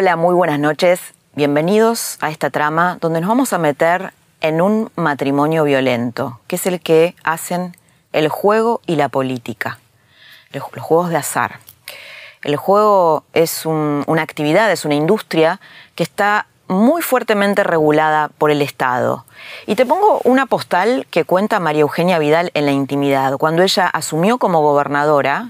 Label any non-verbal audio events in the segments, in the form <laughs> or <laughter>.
Hola, muy buenas noches. Bienvenidos a esta trama donde nos vamos a meter en un matrimonio violento, que es el que hacen el juego y la política, los, juegos de azar. El juego es una actividad, es una industria que está muy fuertemente regulada por el Estado. Y te pongo una postal que cuenta María Eugenia Vidal en la intimidad. Cuando ella asumió como gobernadora,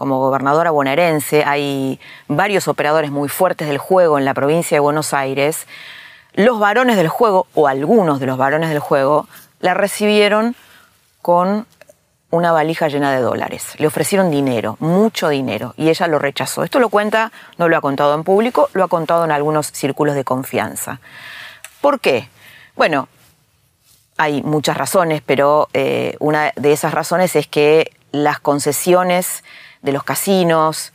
como gobernadora bonaerense, hay varios operadores muy fuertes del juego en la provincia de Buenos Aires, los varones del juego, o algunos de los varones del juego, la recibieron con una valija llena de dólares. Le ofrecieron dinero, mucho dinero, y ella lo rechazó. Esto lo cuenta, no lo ha contado en público, lo ha contado en algunos círculos de confianza. ¿Por qué? Bueno, hay muchas razones, pero eh, una de esas razones es que las concesiones de los casinos,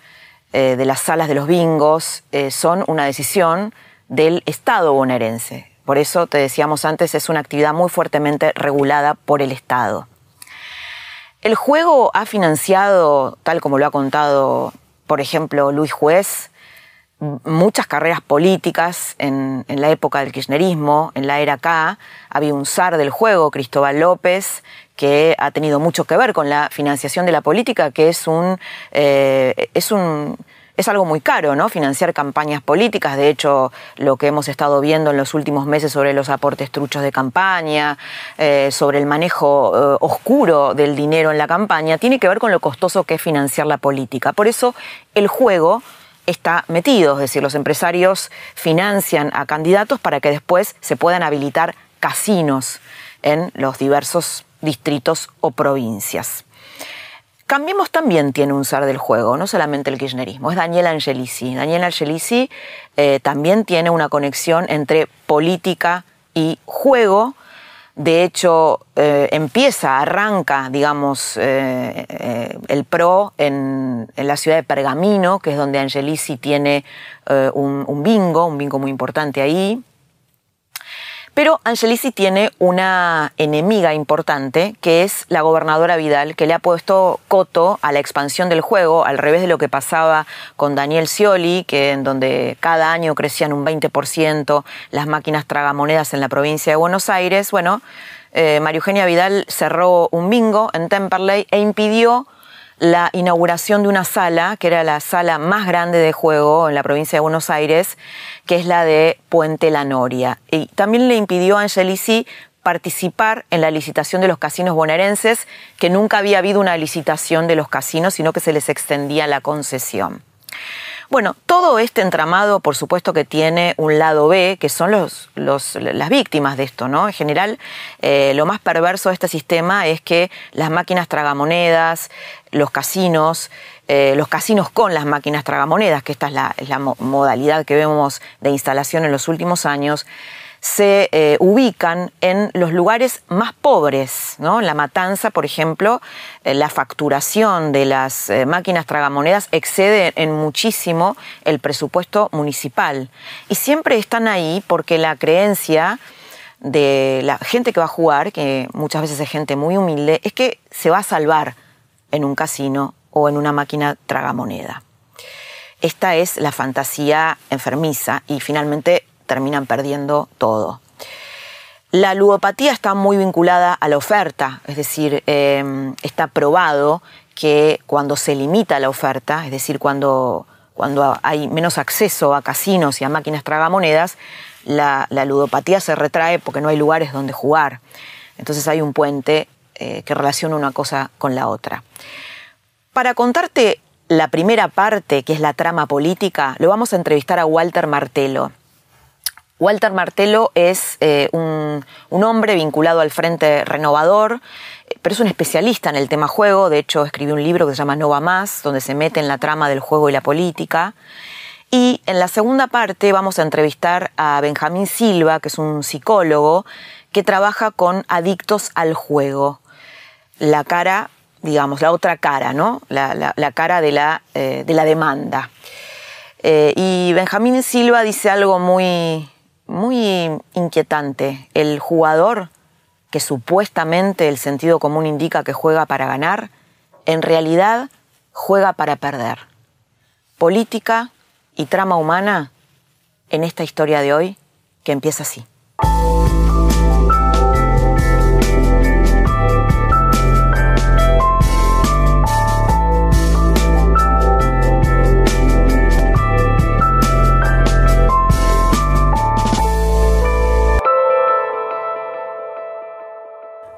eh, de las salas de los bingos, eh, son una decisión del Estado bonaerense. Por eso, te decíamos antes, es una actividad muy fuertemente regulada por el Estado. El juego ha financiado, tal como lo ha contado, por ejemplo, Luis Juez, muchas carreras políticas en, la época del kirchnerismo, en la era K. Había un zar del juego, Cristóbal López, que ha tenido mucho que ver con la financiación de la política, que es un, eh, es un es algo muy caro, ¿no? Financiar campañas políticas. De hecho, lo que hemos estado viendo en los últimos meses sobre los aportes truchos de campaña, eh, sobre el manejo eh, oscuro del dinero en la campaña, tiene que ver con lo costoso que es financiar la política. Por eso, el juego está metido, es decir, los empresarios financian a candidatos para que después se puedan habilitar casinos en los diversos distritos o provincias. Cambiemos también tiene un zar del juego, no solamente el kirchnerismo, es Daniel Angelici. Daniel Angelici eh, también tiene una conexión entre política y juego. De hecho, eh, empieza, arranca, digamos, eh, el PRO en, la ciudad de Pergamino, que es donde Angelici tiene un bingo, un bingo muy importante ahí. Pero Angelici tiene una enemiga importante, que es la gobernadora Vidal, que le ha puesto coto a la expansión del juego, al revés de lo que pasaba con Daniel Scioli, que en donde cada año crecían un 20% las máquinas tragamonedas en la provincia de Buenos Aires. Bueno, eh, María Eugenia Vidal cerró un bingo en Temperley e impidió la inauguración de una sala, que era la sala más grande de juego en la provincia de Buenos Aires, que es la de Puente La Noria. Y también le impidió a Angelici participar en la licitación de los casinos bonaerenses, que nunca había habido una licitación de los casinos, sino que se les extendía la concesión. Bueno, todo este entramado, por supuesto que tiene un lado B, que son los, las víctimas de esto, ¿no? En general, eh, lo más perverso de este sistema es que las máquinas tragamonedas, los casinos, eh, los casinos con las máquinas tragamonedas, que esta es la, es la modalidad que vemos de instalación en los últimos años, se eh, ubican en los lugares más pobres, ¿no? La matanza, por ejemplo, eh, la facturación de las eh, máquinas tragamonedas excede en muchísimo el presupuesto municipal. Y siempre están ahí porque la creencia de la gente que va a jugar, que muchas veces es gente muy humilde, es que se va a salvar en un casino o en una máquina tragamoneda. Esta es la fantasía enfermiza y finalmente terminan perdiendo todo. La ludopatía está muy vinculada a la oferta, es decir, em, está probado que cuando se limita la oferta, es decir, cuando, cuando hay menos acceso a casinos y a máquinas tragamonedas, la, ludopatía se retrae porque no hay lugares donde jugar. Entonces hay un puente eh, que relaciona una cosa con la otra. Para contarte la primera parte, que es la trama política, lo vamos a entrevistar a Walter Martelo. Walter Martelo es eh, un, hombre vinculado al Frente Renovador, pero es un especialista en el tema juego. De hecho, escribió un libro que se llama No va más, donde se mete en la trama del juego y la política. Y en la segunda parte vamos a entrevistar a Benjamín Silva, que es un psicólogo que trabaja con adictos al juego. La cara, digamos, la otra cara, ¿no? La, cara de la, eh, de la demanda. Eh, y Benjamín Silva dice algo muy, muy inquietante. El jugador, que supuestamente el sentido común indica que juega para ganar, en realidad juega para perder. Política y trama humana en esta historia de hoy que empieza así.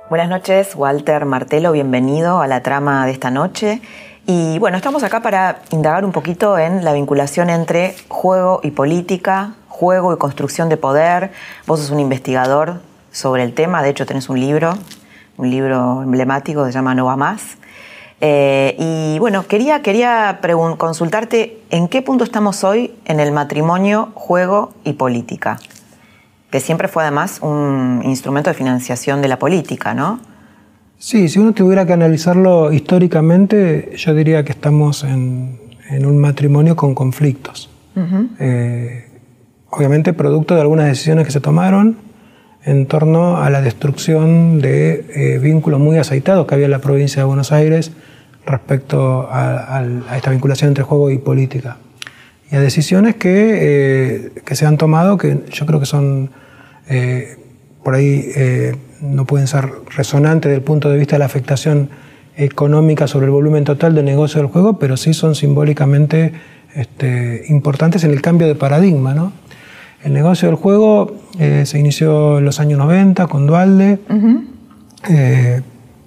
Buenas noches, Walter Martelo, bienvenido a la trama de esta noche. Y bueno, estamos acá para indagar un poquito en la vinculación entre juego y política, juego y construcción de poder. Vos sos un investigador sobre el tema, de hecho tenés un libro, un libro emblemático se llama No va más. Eh, y bueno, quería, quería consultarte en qué punto estamos hoy en el matrimonio, juego y política que siempre fue además un instrumento de financiación de la política, ¿no? Sí, si uno tuviera que analizarlo históricamente, yo diría que estamos en, un matrimonio con conflictos. Eh, obviamente producto de algunas decisiones que se tomaron en torno a la destrucción de eh, vínculos muy aceitados que había en la provincia de Buenos Aires respecto a esta vinculación entre juego y política y a decisiones que, eh, que, se han tomado que yo creo que son eh, por ahí eh, no pueden ser resonantes desde el punto de vista de la afectación económica sobre el volumen total del negocio del juego, pero sí son simbólicamente este, importantes en el cambio de paradigma. ¿no? El negocio del juego se inició en los años 90 con Dualde,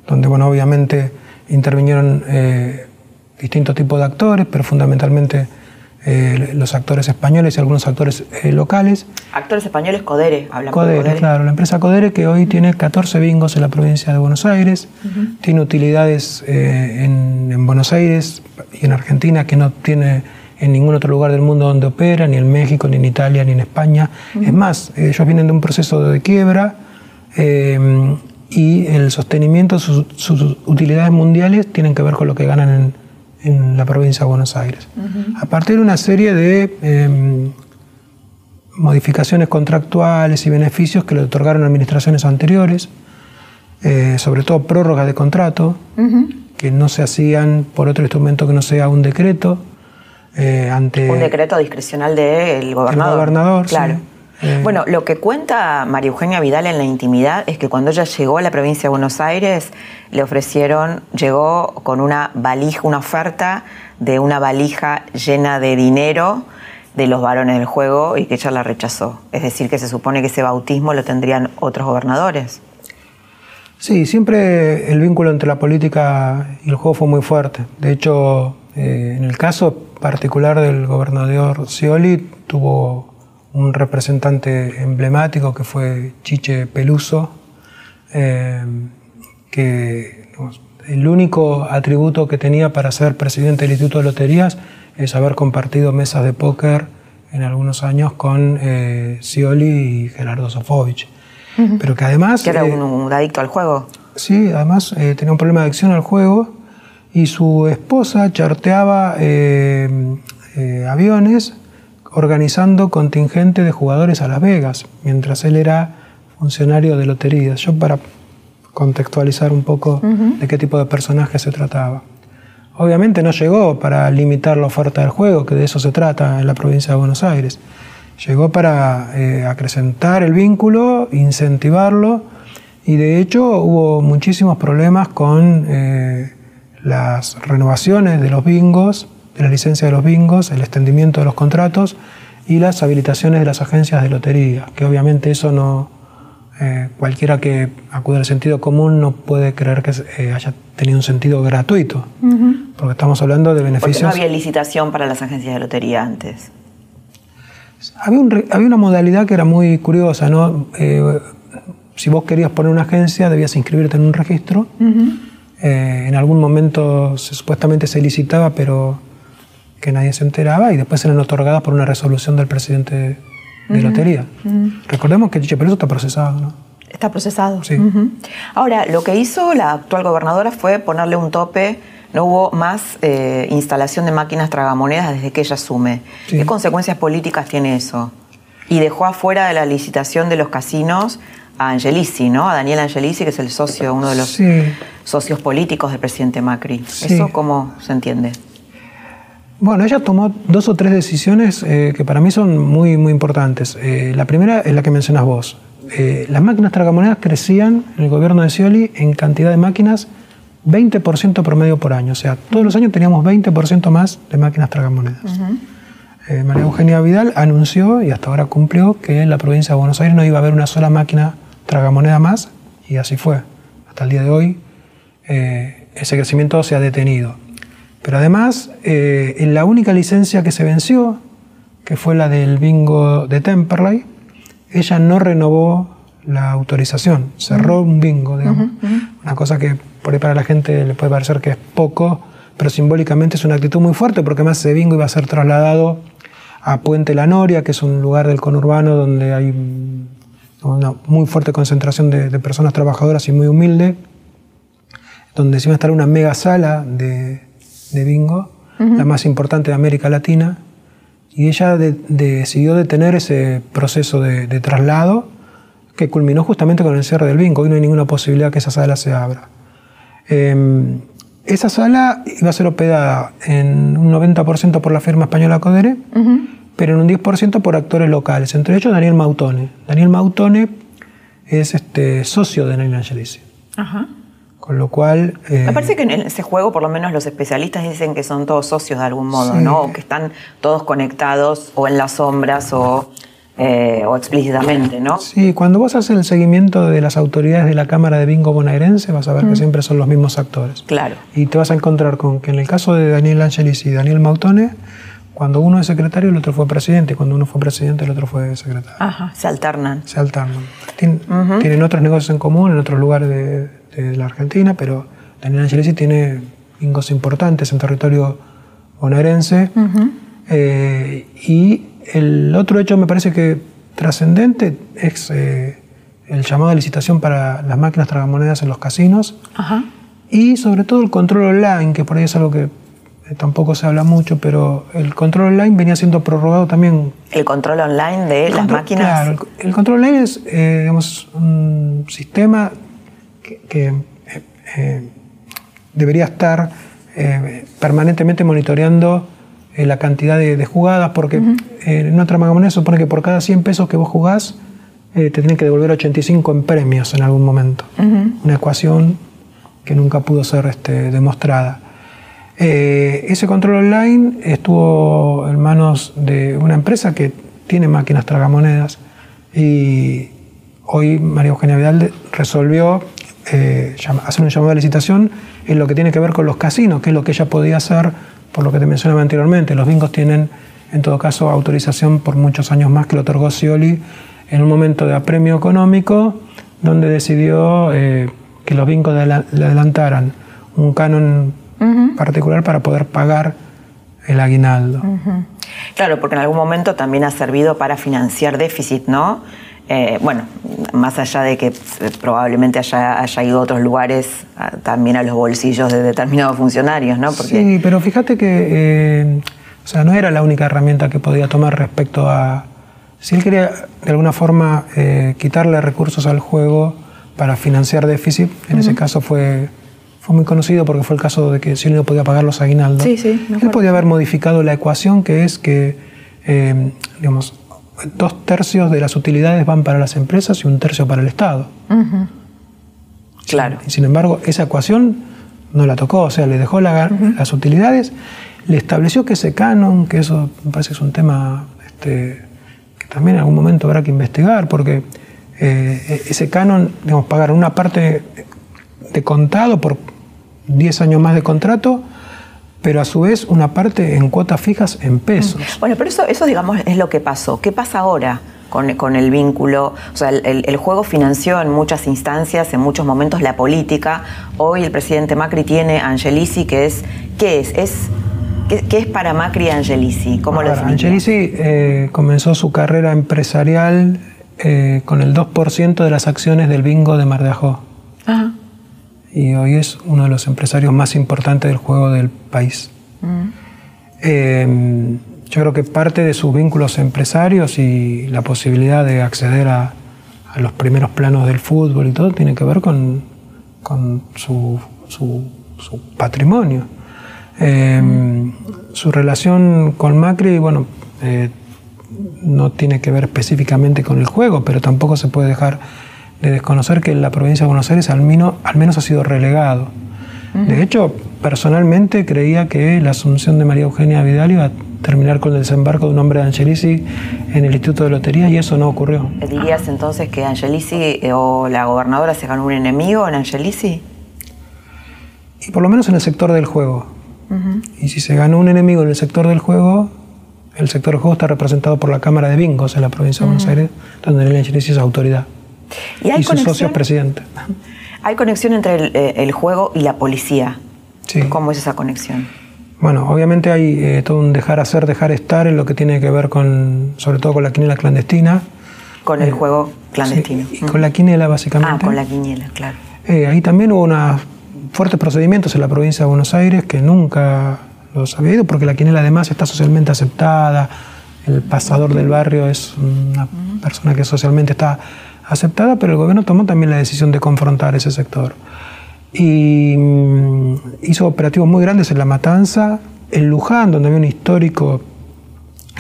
donde bueno, obviamente intervinieron distintos tipos de actores, pero fundamentalmente eh, los actores españoles y algunos actores eh, locales. Actores españoles, Codere, hablamos Codere, claro, la empresa Codere que hoy tiene 14 bingos en la provincia de Buenos Aires, tiene utilidades eh, en, Buenos Aires y en Argentina que no tiene en ningún otro lugar del mundo donde opera, ni en México, ni en Italia, ni en España. Es más, ellos vienen de un proceso de quiebra y el sostenimiento, sus, sus utilidades mundiales tienen que ver con lo que ganan en en la provincia de Buenos Aires. A partir de una serie de em, modificaciones contractuales y beneficios que le otorgaron administraciones anteriores, eh, sobre todo prórrogas de contrato, que no se hacían por otro instrumento que no sea un decreto. Eh, ante un decreto discrecional del gobernador. El gobernador, claro. Eh, bueno, lo que cuenta María Eugenia Vidal en la intimidad es que cuando ella llegó a la provincia de Buenos Aires, le ofrecieron, llegó con una valija, una oferta de una valija llena de dinero de los varones del juego y que ella la rechazó. Es decir, que se supone que ese bautismo lo tendrían otros gobernadores. Sí, siempre el vínculo entre la política y el juego fue muy fuerte. De hecho, eh, en el caso particular del gobernador Scioli, tuvo un representante emblemático que fue Chiche Peluso, eh, que el único atributo que tenía para ser presidente del Instituto de Loterías es haber compartido mesas de póker en algunos años con eh, Scioli y Gerardo Sofovich. Pero que además... Que era eh, un, adicto al juego. Sí, además tenía un problema de adicción al juego y su esposa charteaba aviones organizando contingente de jugadores a Las Vegas, mientras él era funcionario de loterías. Yo para contextualizar un poco de qué tipo de personaje se trataba. Obviamente no llegó para limitar la oferta del juego, que de eso se trata en la provincia de Buenos Aires. Llegó para eh, acrecentar el vínculo, incentivarlo, y de hecho hubo muchísimos problemas con eh, las renovaciones de los bingos la licencia de los bingos, el extendimiento de los contratos y las habilitaciones de las agencias de lotería, que obviamente eso no, eh, cualquiera que acude al sentido común no puede creer que eh, haya tenido un sentido gratuito, porque estamos hablando de beneficios... Porque no había licitación para las agencias de lotería antes. Había, había, una modalidad que era muy curiosa, ¿no? Eh, si vos querías poner una agencia, debías inscribirte en un registro. Eh, en algún momento supuestamente se licitaba, pero que nadie se enteraba, y después eran otorgadas por una resolución del presidente de lotería. Recordemos que pero eso está procesado, ¿no? Está procesado. Sí. Ahora, lo que hizo la actual gobernadora fue ponerle un tope no hubo más eh, instalación de máquinas tragamonedas desde que ella asume. ¿Qué consecuencias políticas tiene eso? Y dejó afuera de la licitación de los casinos a Angelici, ¿no? A Daniel Angelici, que es el socio, uno de los socios políticos del presidente Macri. ¿Eso cómo se entiende? Bueno, ella tomó dos o tres decisiones eh, que para mí son muy, muy importantes. Eh, la primera es la que mencionas vos. las máquinas tragamonedas crecían en el gobierno de Scioli en cantidad de máquinas 20% promedio por año. O sea, todos los años teníamos 20% más de máquinas tragamonedas. Eh, María Eugenia Vidal anunció, y hasta ahora cumplió, que en la provincia de Buenos Aires no iba a haber una sola máquina tragamoneda más, y así fue. Hasta el día de hoy eh, ese crecimiento se ha detenido. Pero además, eh, en la única licencia que se venció, que fue la del bingo de Temperley, ella no renovó la autorización, cerró un bingo, digamos. Una cosa que por ahí para la gente le puede parecer que es poco, pero simbólicamente es una actitud muy fuerte porque además ese bingo iba a ser trasladado a Puente La Noria, que es un lugar del conurbano donde hay una muy fuerte concentración de, personas trabajadoras y muy humilde, donde se iba a estar una mega sala de, bingo, la más importante de América Latina, y ella decidió detener ese proceso de, traslado que culminó justamente con el cierre del bingo. Hoy no hay ninguna posibilidad que esa sala se abra. Em, esa sala iba a ser operada en un 90% por la firma española Codere, pero en un 10% por actores locales, entre ellos Daniel Mautone. Daniel Mautone es este, socio de Daniel Angelici. Con lo cual... Eh, Me parece que en ese juego, por lo menos los especialistas dicen que son todos socios de algún modo, ¿no? O que están todos conectados o en las sombras o eh, o explícitamente, ¿no? Sí, cuando vos haces el seguimiento de las autoridades de la Cámara de Bingo bonaerense, vas a ver que mm. siempre son los mismos actores. Claro. Y te vas a encontrar con que en el caso de Daniel Angelis y Daniel Mautone, cuando uno es secretario, el otro fue presidente. Cuando uno fue presidente, el otro fue secretario. Ajá, se alternan. Se alternan. Tienen otros negocios en común en otros lugares de, la Argentina, pero Daniel Angelisi tiene bingos importantes en territorio bonaerense. Eh, y el otro hecho me parece que trascendente es eh, el llamado a licitación para las máquinas tragamonedas en los casinos y sobre todo el control online, que por ahí es algo que eh, tampoco se habla mucho, pero el control online venía siendo prorrogado también. ¿El control online de las máquinas? Claro, el, control online es eh, digamos, un sistema que, debería estar permanentemente monitoreando eh, la cantidad de, jugadas, porque eh, en una trama supone que por cada 100 pesos que vos jugás, eh, te tienen que devolver 85 en premios en algún momento. Una ecuación que nunca pudo ser este, demostrada. ese control online estuvo en manos de una empresa que tiene máquinas tragamonedas y hoy María Eugenia Vidal resolvió hacer un llamado de licitación en lo que tiene que ver con los casinos, que es lo que ella podía hacer por lo que te mencionaba anteriormente, los bingos tienen en todo caso autorización por muchos años más que lo otorgó Scioli en un momento de apremio económico, donde decidió eh, que los bingos le adelantaran un canon particular para poder pagar el aguinaldo. Claro, porque en algún momento también ha servido para financiar déficit, ¿no? Eh, bueno, más allá de que eh, probablemente haya, ido a otros lugares, también a los bolsillos de determinados funcionarios, ¿no? Sí, pero fíjate que eh, o sea, no era la única herramienta que podía tomar respecto a... Si él quería de alguna forma quitarle recursos al juego para financiar déficit, en ese caso fue, fue muy conocido porque fue el caso de que si él no podía pagar los aguinaldos, sí, sí, él podía haber modificado la ecuación que es que, digamos, dos tercios de las utilidades van para las empresas y un tercio para el Estado. Claro. Y sin embargo, esa ecuación no la tocó, o sea, le dejó las utilidades, le estableció que ese canon, que eso me parece que es un tema este, que también en algún momento habrá que investigar, porque eh, ese canon, digamos, pagar una parte de contado por 10 años más de contrato, pero a su vez una parte en cuotas fijas en pesos. Bueno, pero eso, eso digamos es lo que pasó. ¿Qué pasa ahora? Con, el vínculo, o sea, el, juego financió en muchas instancias, en muchos momentos la política. Hoy el presidente Macri tiene Angelisi, que es, ¿qué es? es ¿Qué, es para Macri Angelisi? ¿Cómo lo Angelisi eh, comenzó su carrera empresarial eh, con el 2% de las acciones del bingo de Mar de Ajó. Y hoy es uno de los empresarios más importantes del juego del país. Eh, yo creo que parte de sus vínculos empresarios y la posibilidad de acceder a, los primeros planos del fútbol y todo tiene que ver con, su, patrimonio. Eh, su relación con Macri, bueno, eh, no tiene que ver específicamente con el juego, pero tampoco se puede dejar de desconocer que la provincia de Buenos Aires al menos, al menos ha sido relegado. De hecho, personalmente creía que la asunción de María Eugenia Vidal iba a terminar con el desembarco de un hombre de Angelici en el Instituto de Lotería y eso no ocurrió. ¿Dirías entonces que Angelici eh, o la gobernadora se ganó un enemigo en Angelici? Y por lo menos en el sector del juego. Y si se ganó un enemigo en el sector del juego, el sector del juego está representado por la Cámara de Bingos en la provincia de Buenos Aires, donde el Angelici es autoridad. ¿Y, hay y sus socios presidente. <laughs> ¿Hay conexión entre eh, el, juego y la policía? Sí. ¿Cómo es esa conexión? Bueno, obviamente hay eh, todo un dejar hacer, dejar estar en lo que tiene que ver con, sobre todo con la quiniela clandestina. Con el eh, juego clandestino. y con la quiniela, básicamente. Ah, con la quiniela, claro. ahí también hubo unos fuertes procedimientos en la provincia de Buenos Aires que nunca los había ido, porque la quiniela además está socialmente aceptada. El pasador del barrio es una persona que socialmente está aceptada, pero el gobierno tomó también la decisión de confrontar ese sector. Y mm, hizo operativos muy grandes en La Matanza, en Luján, donde había un histórico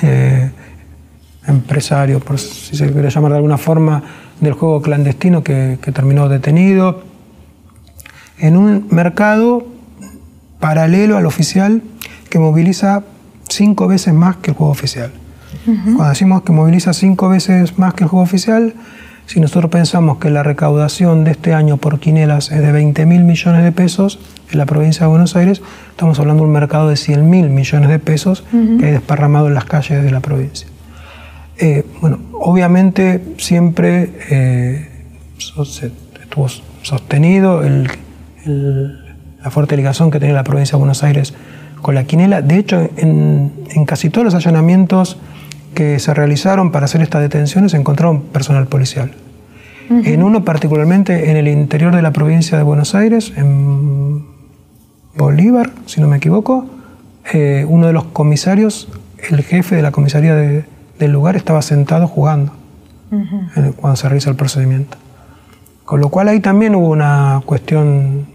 eh, empresario, por si se quiere llamar de alguna forma, del juego clandestino que, terminó detenido, en un mercado paralelo al oficial que moviliza cinco veces más que el juego oficial. Cuando decimos que moviliza cinco veces más que el juego oficial, si nosotros pensamos que la recaudación de este año por quinelas es de 20 mil millones de pesos en la provincia de Buenos Aires, estamos hablando de un mercado de 100 mil millones de pesos que hay desparramado en las calles de la provincia. Eh, bueno, obviamente siempre eh, estuvo sostenido la fuerte ligación que tenía la provincia de Buenos Aires con la quinela. De hecho, en, en casi todos los allanamientos que se realizaron para hacer estas detenciones encontraron personal policial. En uno particularmente en el interior de la provincia de Buenos Aires, en Bolívar, si no me equivoco, eh, uno de los comisarios, el jefe de la comisaría del lugar, estaba sentado jugando cuando se realiza el procedimiento. Con lo cual ahí también hubo una cuestión,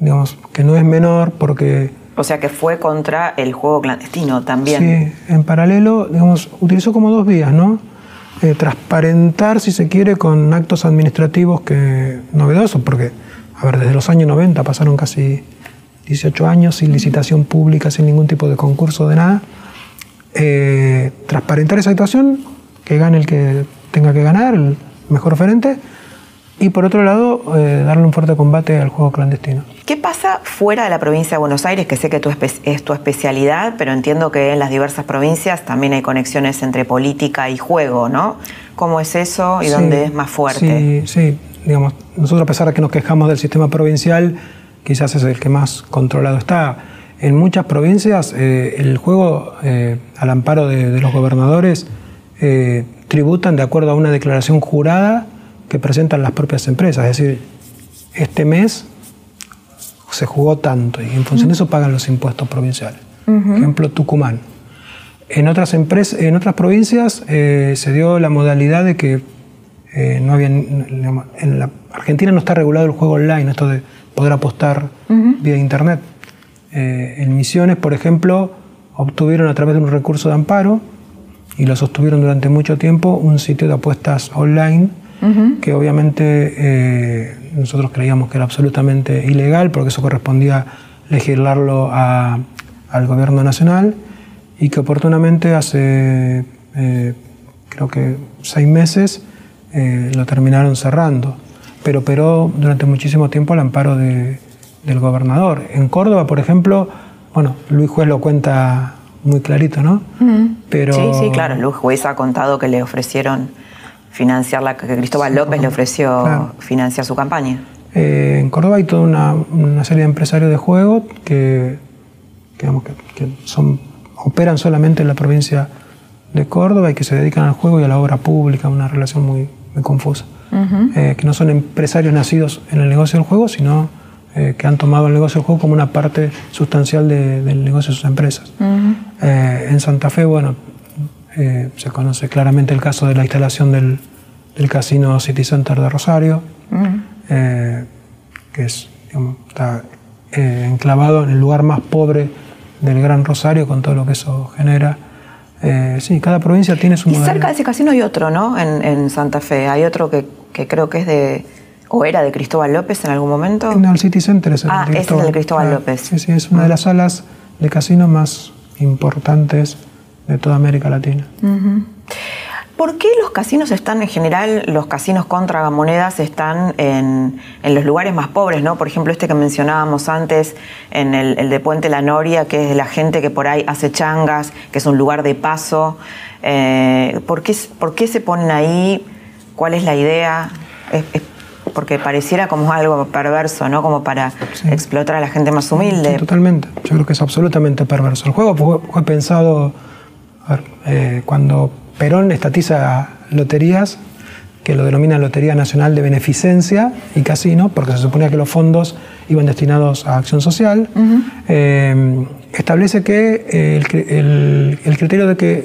digamos, que no es menor porque o sea que fue contra el juego clandestino también. Sí, en paralelo, digamos, utilizó como dos vías, ¿no? Eh, transparentar, si se quiere, con actos administrativos que novedosos, porque, a ver, desde los años 90 pasaron casi 18 años sin licitación pública, sin ningún tipo de concurso de nada. Eh, transparentar esa situación, que gane el que tenga que ganar, el mejor oferente, y por otro lado, eh, darle un fuerte combate al juego clandestino. ¿Qué pasa fuera de la provincia de Buenos Aires? Que sé que tu es tu especialidad, pero entiendo que en las diversas provincias también hay conexiones entre política y juego, ¿no? ¿Cómo es eso y dónde es más fuerte? Sí, sí, digamos, nosotros a pesar de que nos quejamos del sistema provincial, quizás es el que más controlado está. En muchas provincias eh, el juego, eh, al amparo de los gobernadores, tributan de acuerdo a una declaración jurada que presentan las propias empresas. Es decir, este mes se jugó tanto y en función de eso pagan los impuestos provinciales. Por ejemplo, Tucumán. En otras, empresas, en otras provincias eh, se dio la modalidad de que eh, no había, en la Argentina no está regulado el juego online, esto de poder apostar vía internet. Eh, en Misiones, por ejemplo, obtuvieron a través de un recurso de amparo y lo sostuvieron durante mucho tiempo un sitio de apuestas online que obviamente eh, nosotros creíamos que era absolutamente ilegal porque eso correspondía legislarlo al gobierno nacional y que oportunamente hace eh, creo que seis meses eh, lo terminaron cerrando, pero operó durante muchísimo tiempo al amparo del gobernador. En Córdoba, por ejemplo, bueno, Luis Juez lo cuenta muy clarito, ¿no? Pero... Sí, sí, claro, Luis Juez ha contado que le ofrecieron financiar la que Cristóbal López le ofreció financiar su campaña. Eh, en Córdoba hay toda una, serie de empresarios de juego que, son, operan solamente en la provincia de Córdoba y que se dedican al juego y a la obra pública, una relación muy, confusa. Eh, que no son empresarios nacidos en el negocio del juego, sino eh, que han tomado el negocio del juego como una parte sustancial del negocio de sus empresas. en Santa Fe, bueno, se conoce claramente el caso de la instalación del, del casino City Center de Rosario, eh, que es, está eh, enclavado en el lugar más pobre del Gran Rosario, con todo lo que eso genera. Eh, sí, cada provincia tiene su y cerca de ese casino hay otro, ¿no? En, Santa Fe. Hay otro que, creo que es de. ¿O era de Cristóbal López en algún momento? No, el City Center es el ah, ese es el de Cristóbal López. Sí, sí, es una de las salas de casino más importantes de toda América Latina. ¿Por qué los casinos están en general, los casinos contra monedas están en, los lugares más pobres, ¿no? Por ejemplo, este que mencionábamos antes, en el, de Puente La Noria, que es de la gente que por ahí hace changas, que es un lugar de paso. Eh, ¿por, qué, se ponen ahí? ¿Cuál es la idea? porque pareciera como algo perverso, ¿no? Como para explotar a la gente más humilde. totalmente. Yo creo que es absolutamente perverso. El juego fue, pensado eh, cuando Perón estatiza loterías, que lo denomina Lotería Nacional de Beneficencia y Casino, porque se suponía que los fondos iban destinados a acción social. Eh, establece que el, criterio de que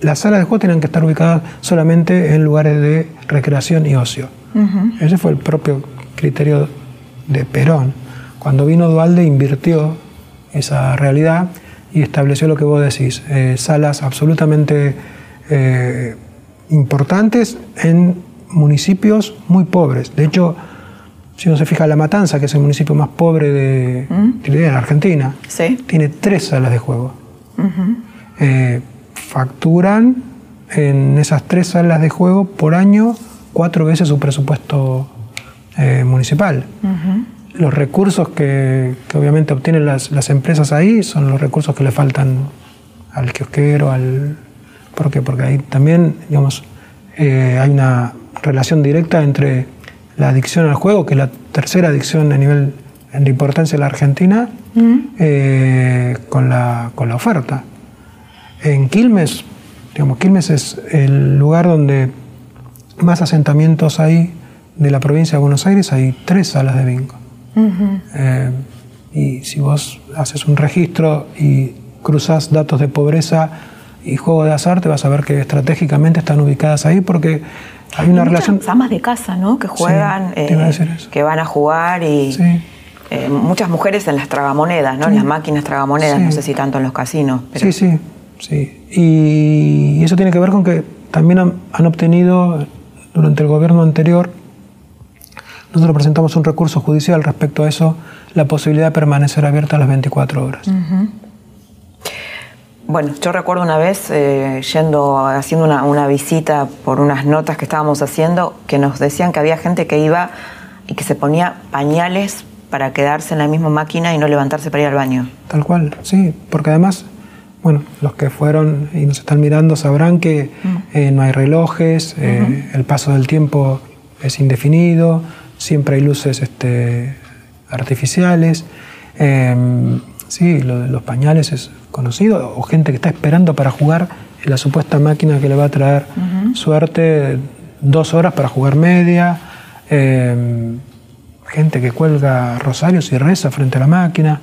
las salas de juego tenían que estar ubicadas solamente en lugares de recreación y ocio. Ese fue el propio criterio de Perón. Cuando vino Dualde invirtió esa realidad y estableció lo que vos decís, eh, salas absolutamente eh, importantes en municipios muy pobres. De hecho, si uno se fija, La Matanza, que es el municipio más pobre de, ¿Mm? la Argentina, tiene tres salas de juego. Eh, facturan en esas tres salas de juego por año cuatro veces su presupuesto eh, municipal. Los recursos que, obviamente obtienen las, las, empresas ahí son los recursos que le faltan al kiosquero, al, ¿Por qué? Porque ahí también, digamos, eh, hay una relación directa entre la adicción al juego, que es la tercera adicción a nivel de importancia de la Argentina, eh, con, la, con la oferta. En Quilmes, digamos, Quilmes es el lugar donde más asentamientos hay de la provincia de Buenos Aires, hay tres salas de bingo. Eh, y si vos haces un registro y cruzas datos de pobreza y juego de azar, te vas a ver que estratégicamente están ubicadas ahí porque hay una relación. amas de casa, ¿no? Que juegan, eh, que van a jugar y. Eh, muchas mujeres en las tragamonedas, ¿no? En las máquinas tragamonedas, no sé si tanto en los casinos. Sí, sí, sí. Y eso tiene que ver con que también han, obtenido durante el gobierno anterior, nosotros presentamos un recurso judicial respecto a eso, la posibilidad de permanecer abierta las 24 horas. Bueno, yo recuerdo una vez eh, yendo, haciendo una, visita por unas notas que estábamos haciendo, que nos decían que había gente que iba y que se ponía pañales para quedarse en la misma máquina y no levantarse para ir al baño. Tal cual, sí, porque además, bueno, los que fueron y nos están mirando sabrán que mm. eh, no hay relojes, eh, el paso del tiempo es indefinido, siempre hay luces este, artificiales. Em, sí, lo de los pañales es conocido o gente que está esperando para jugar en la supuesta máquina que le va a traer suerte, dos horas para jugar media, em, gente que cuelga rosarios y reza frente a la máquina.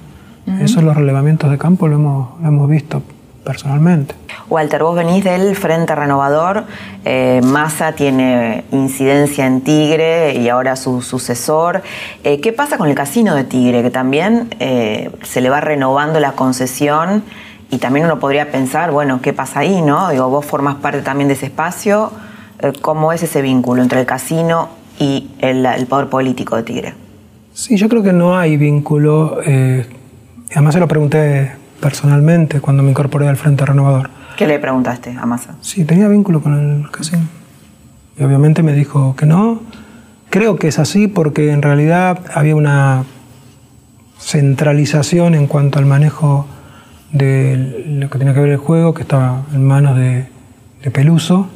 Esos los relevamientos de campo lo hemos, lo hemos visto personalmente. Walter, vos venís del Frente Renovador, eh, Massa tiene incidencia en Tigre y ahora su sucesor. Eh, ¿Qué pasa con el casino de Tigre? Que también eh, se le va renovando la concesión y también uno podría pensar, bueno, ¿qué pasa ahí? no? Digo, vos formas parte también de ese espacio. ¿Cómo es ese vínculo entre el casino y el, poder político de Tigre? Sí, yo creo que no hay vínculo. además se lo pregunté personalmente cuando me incorporé al Frente Renovador. ¿Qué le preguntaste a Massa? Sí, tenía vínculo con el casino. Y obviamente me dijo que no. Creo que es así porque en realidad había una centralización en cuanto al manejo de lo que tenía que ver el juego, que estaba en manos de, Peluso.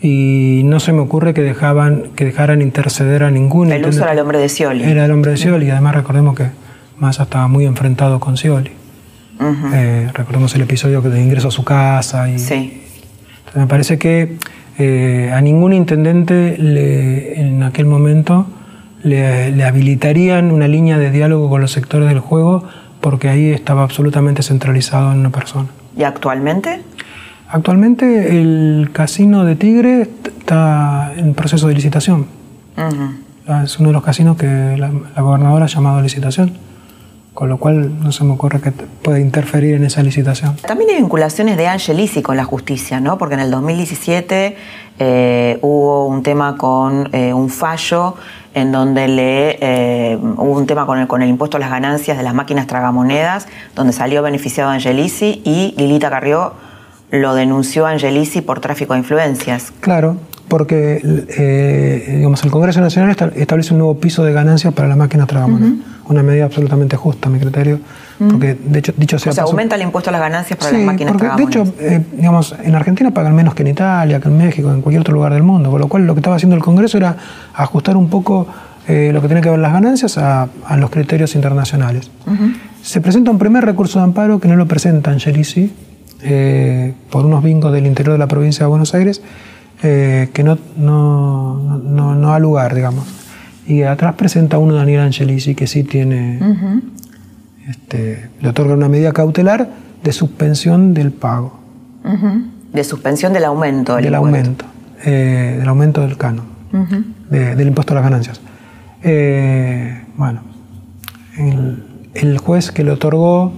Y no se me ocurre que dejaban que dejaran interceder a ningún. Peluso era el hombre de Scioli. Era el hombre de Scioli, y además recordemos que Massa estaba muy enfrentado con Scioli. Eh, recordemos el episodio de ingreso a su casa. Y, sí. me parece que eh, a ningún intendente le, en aquel momento le, habilitarían una línea de diálogo con los sectores del juego porque ahí estaba absolutamente centralizado en una persona. ¿Y actualmente? Actualmente el casino de Tigre está en proceso de licitación. Es uno de los casinos que la, gobernadora ha llamado a licitación con lo cual no se me ocurre que pueda interferir en esa licitación. También hay vinculaciones de Angelisi con la justicia, ¿no? Porque en el 2017 eh, hubo un tema con eh, un fallo en donde le eh, hubo un tema con el, con el impuesto a las ganancias de las máquinas tragamonedas, donde salió beneficiado Angelisi y Lilita Carrió lo denunció a Angelisi por tráfico de influencias. Claro, porque digamos, el Congreso Nacional establece un nuevo piso de ganancias para las máquinas tragamonedas una medida absolutamente justa, a mi criterio. Porque, de hecho, dicho sea. O sea, aumenta el impuesto a las ganancias para las máquinas porque, De hecho, eh, digamos, en Argentina pagan menos que en Italia, que en México, en cualquier otro lugar del mundo. Con lo cual, lo que estaba haciendo el Congreso era ajustar un poco eh, lo que tiene que ver las ganancias a, los criterios internacionales. Se presenta un primer recurso de amparo que no lo presenta Angelici, eh, por unos vincos del interior de la provincia de Buenos Aires, que no, no, no, no ha lugar, digamos. Y atrás presenta uno Daniel Angelici que sí tiene, este, le otorga una medida cautelar de suspensión del pago. De suspensión del aumento. Del, aumento, eh, del aumento del canon, del impuesto a las ganancias. Eh, bueno, el, juez que le otorgó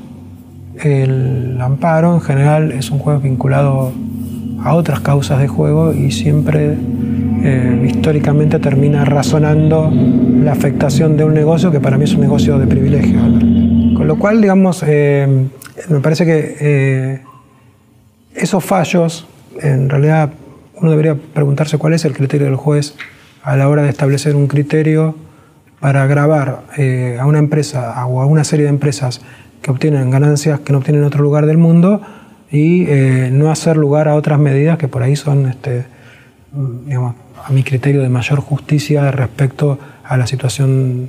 el amparo en general es un juez vinculado a otras causas de juego y siempre eh, históricamente termina razonando la afectación de un negocio que para mí es un negocio de privilegio. Con lo cual, digamos, eh, me parece que eh, esos fallos, en realidad uno debería preguntarse cuál es el criterio del juez a la hora de establecer un criterio para grabar a una empresa o a una serie de empresas que obtienen ganancias que no obtienen en otro lugar del mundo y no hacer lugar a otras medidas que por ahí son, este, digamos, a mi criterio, de mayor justicia respecto a la situación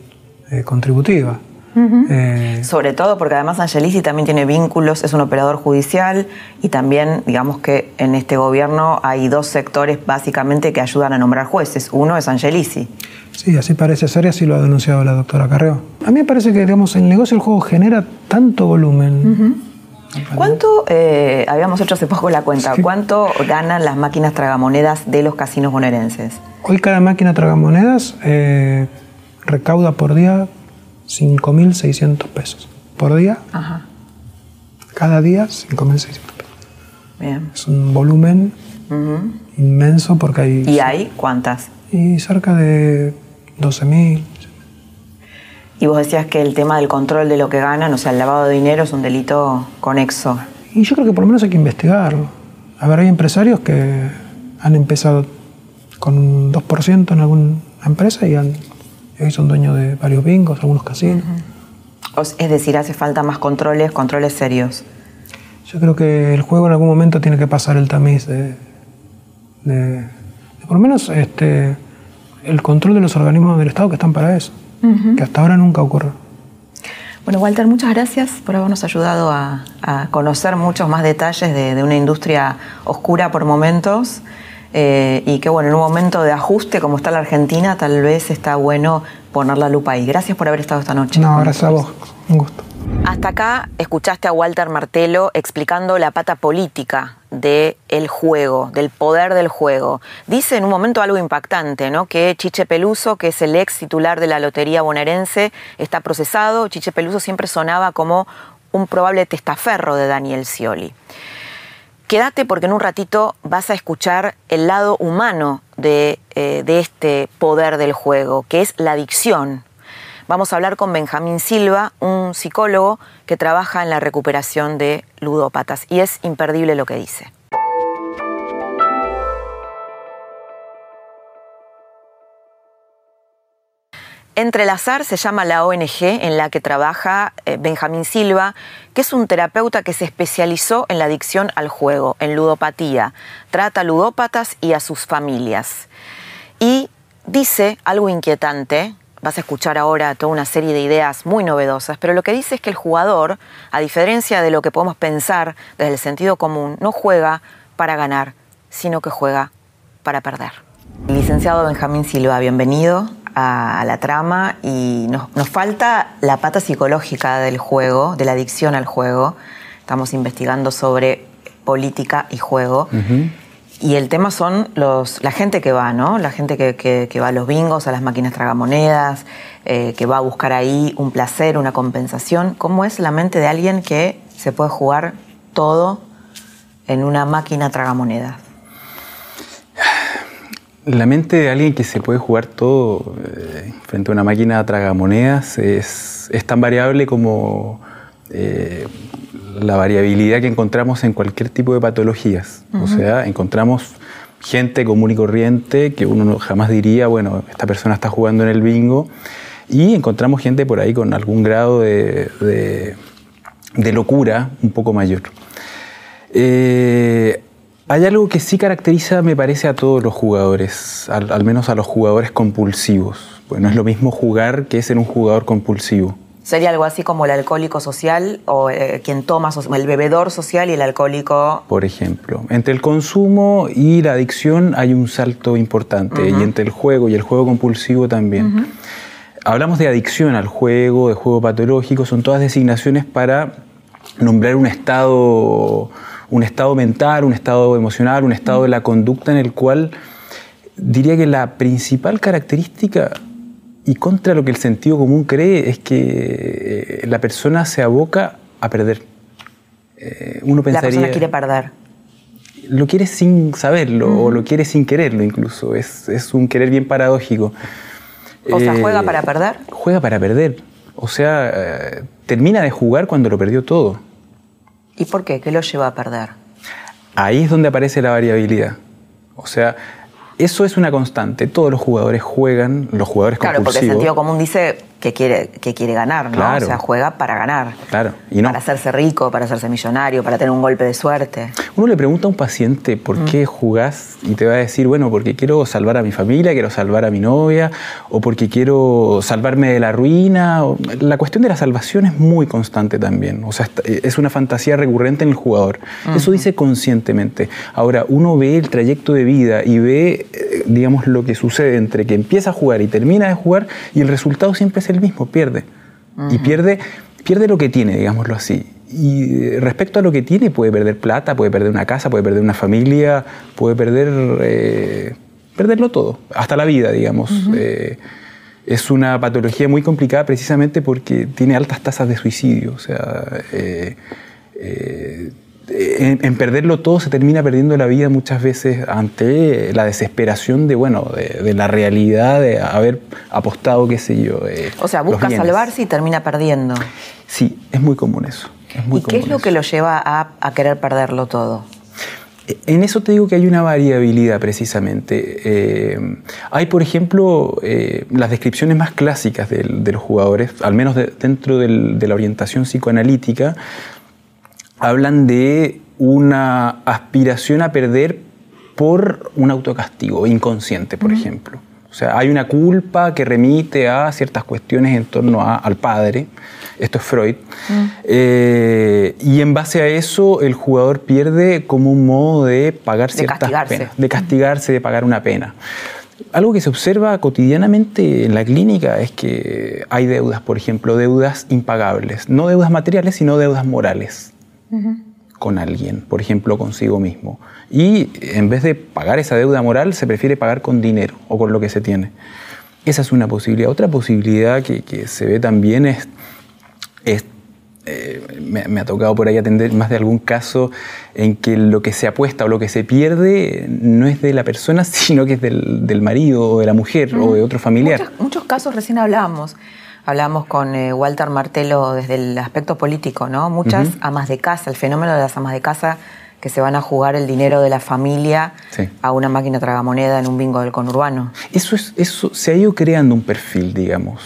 eh, contributiva. Eh, Sobre todo porque además Angelici también tiene vínculos, es un operador judicial y también digamos que en este gobierno hay dos sectores básicamente que ayudan a nombrar jueces. Uno es Angelici. Sí, así parece ser y así lo ha denunciado la doctora Carreo. A mí me parece que digamos, el negocio del juego genera tanto volumen. ¿Cuánto, eh, habíamos hecho hace poco la cuenta, cuánto ganan las máquinas tragamonedas de los casinos bonaerenses? Hoy cada máquina tragamonedas eh, recauda por día 5.600 pesos. Por día. Ajá. Cada día 5.600 pesos. Bien. Es un volumen inmenso porque hay... ¿Y hay cuántas? Y cerca de 12.000. Y vos decías que el tema del control de lo que ganan, o sea, el lavado de dinero es un delito conexo. Y yo creo que por lo menos hay que investigarlo. A ver, hay empresarios que han empezado con un 2% en alguna empresa y, han, hoy son dueños de varios bingos, algunos casinos. Es decir, hace falta más controles, controles serios. Yo creo que el juego en algún momento tiene que pasar el tamiz de, de por lo menos este, el control de los organismos del Estado que están para eso que hasta ahora nunca ocurrió. Bueno, Walter, muchas gracias por habernos ayudado a, conocer muchos más detalles de, una industria oscura por momentos eh, y que, bueno, en un momento de ajuste como está la Argentina, tal vez está bueno poner la lupa ahí. Gracias por haber estado esta noche. No, gracias a vos. Un gusto. Hasta acá escuchaste a Walter Martelo explicando la pata política del juego, del poder del juego. Dice en un momento algo impactante, ¿no? Que Chiche Peluso, que es el ex titular de la Lotería Bonaerense, está procesado. Chiche Peluso siempre sonaba como un probable testaferro de Daniel Scioli. Quédate porque en un ratito vas a escuchar el lado humano de, eh, de este poder del juego, que es la adicción, Vamos a hablar con Benjamín Silva, un psicólogo que trabaja en la recuperación de ludópatas y es imperdible lo que dice. Entrelazar se llama la ONG en la que trabaja eh, Benjamín Silva, que es un terapeuta que se especializó en la adicción al juego, en ludopatía. Trata a ludópatas y a sus familias. Y dice algo inquietante, vas a escuchar ahora toda una serie de ideas muy novedosas, pero lo que dice es que el jugador, a diferencia de lo que podemos pensar desde el sentido común, no juega para ganar, sino que juega para perder. Licenciado Benjamín Silva, bienvenido a la trama y nos, falta la pata psicológica del juego, de la adicción al juego. Estamos investigando sobre política y juego. Y el tema son los, la gente que va, ¿no? La gente que, va a los bingos, a las máquinas tragamonedas, eh, que va a buscar ahí un placer, una compensación. ¿Cómo es la mente de alguien que se puede jugar todo en una máquina tragamonedas? La mente de alguien que se puede jugar todo eh, frente a una máquina tragamonedas es, es tan variable como eh, la variabilidad que encontramos en cualquier tipo de patologías. O sea, encontramos gente común y corriente que uno jamás diría, bueno, esta persona está jugando en el bingo, y encontramos gente por ahí con algún grado de, de, locura un poco mayor. Eh, hay algo que sí caracteriza, me parece, a todos los jugadores, al, menos a los jugadores compulsivos. Pues no es lo mismo jugar que ser un jugador compulsivo. ¿Sería algo así como el alcohólico social o eh, quien toma, el bebedor social y el alcohólico? Por ejemplo, entre el consumo y la adicción hay un salto importante y entre el juego y el juego compulsivo también. Hablamos de adicción al juego, de juego patológico, son todas designaciones para nombrar un estado un estado mental, un estado emocional, un estado de la conducta en el cual diría que la principal característica y contra lo que el sentido común cree es que eh, la persona se aboca a perder. Eh, uno pensaría, la persona quiere perder. Lo quiere sin saberlo o lo quiere sin quererlo incluso. Es, un querer bien paradójico. O sea, ¿juega eh, para perder? Juega para perder. O sea, termina de jugar cuando lo perdió todo. ¿Y por qué? ¿Qué lo lleva a perder? Ahí es donde aparece la variabilidad. O sea, eso es una constante. Todos los jugadores juegan, los jugadores Claro, porque el sentido común dice que quiere, que quiere ganar, ¿no? O sea, juega para ganar. Claro. Y no. Para hacerse rico, para hacerse millonario, para tener un golpe de suerte. Uno le pregunta a un paciente por qué jugás y te va a decir, bueno, porque quiero salvar a mi familia, quiero salvar a mi novia, o porque quiero salvarme de la ruina. La cuestión de la salvación es muy constante también. O sea, es una fantasía recurrente en el jugador. Eso dice conscientemente. Ahora, uno ve el trayecto de vida y ve, eh, digamos, lo que sucede entre que empieza a jugar y termina de jugar y el resultado siempre es el mismo, pierde. Y pierde, pierde lo que tiene, digámoslo así. Y respecto a lo que tiene, puede perder plata, puede perder una casa, puede perder una familia, puede perder, eh, perderlo todo, hasta la vida, digamos. Eh, es una patología muy complicada precisamente porque tiene altas tasas de suicidio. O sea, eh, en, perderlo todo se termina perdiendo la vida muchas veces ante la desesperación de, bueno, de, la realidad de haber apostado, qué sé yo. Eh, o sea, busca salvarse y termina perdiendo. Sí, es muy común eso. ¿Y qué es lo que lo lleva a, querer perderlo todo? En eso te digo que hay una variabilidad precisamente. Eh, hay, por ejemplo, eh, las descripciones más clásicas de, los jugadores, al menos dentro de la orientación psicoanalítica, hablan de una aspiración a perder por un autocastigo inconsciente, por ejemplo. O sea, hay una culpa que remite a ciertas cuestiones en torno al padre. Esto es Freud. Eh, y en base a eso, el jugador pierde como un modo de pagar ciertas penas, de castigarse, de pagar una pena. Algo que se observa cotidianamente en la clínica es que hay deudas, por ejemplo, deudas impagables. No deudas materiales, sino deudas morales con alguien, por ejemplo, consigo mismo. Y en vez de pagar esa deuda moral, se prefiere pagar con dinero o con lo que se tiene. Esa es una posibilidad. Otra posibilidad que, se ve también es, eh, me, ha tocado por ahí atender más de algún caso en que lo que se apuesta o lo que se pierde no es de la persona, <laughs> sino que es del, marido o de la mujer o de otro familiar. Muchos, muchos casos recién hablábamos Hablamos con eh, Walter Martelo desde el aspecto político, ¿no? Muchas amas de casa, el fenómeno de las amas de casa que se van a jugar el dinero de la familia a una máquina tragamoneda en un bingo del conurbano. Eso, es, eso se ha ido creando un perfil, digamos.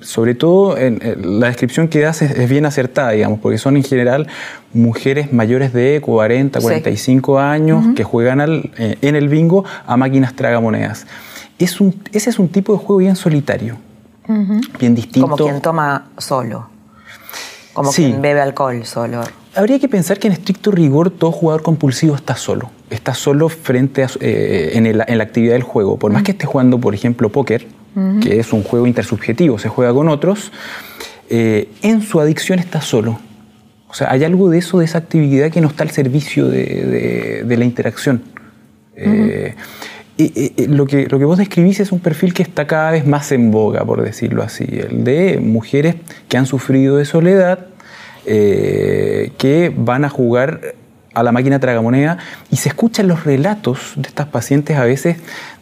sobre todo, en, la descripción que das es, bien acertada, digamos, porque son en general mujeres mayores de 40, 45 años que juegan eh, en el bingo a máquinas tragamonedas. Es un, ese es un tipo de juego bien solitario, bien distinto. Como quien toma solo. Como quien bebe alcohol solo. Habría que pensar que en estricto rigor todo jugador compulsivo está solo. Está solo frente a, eh, en, la actividad del juego. Por más que esté jugando, por ejemplo, póker, que es un juego intersubjetivo, se juega con otros, eh, en su adicción está solo. O sea, hay algo de eso, de esa actividad que no está al servicio de, la interacción. Eh, y, lo, que, lo que vos describís es un perfil que está cada vez más en boga, por decirlo así, el de mujeres que han sufrido de soledad, eh, que van a jugar a la máquina tragamoneda y se escuchan los relatos de estas pacientes a veces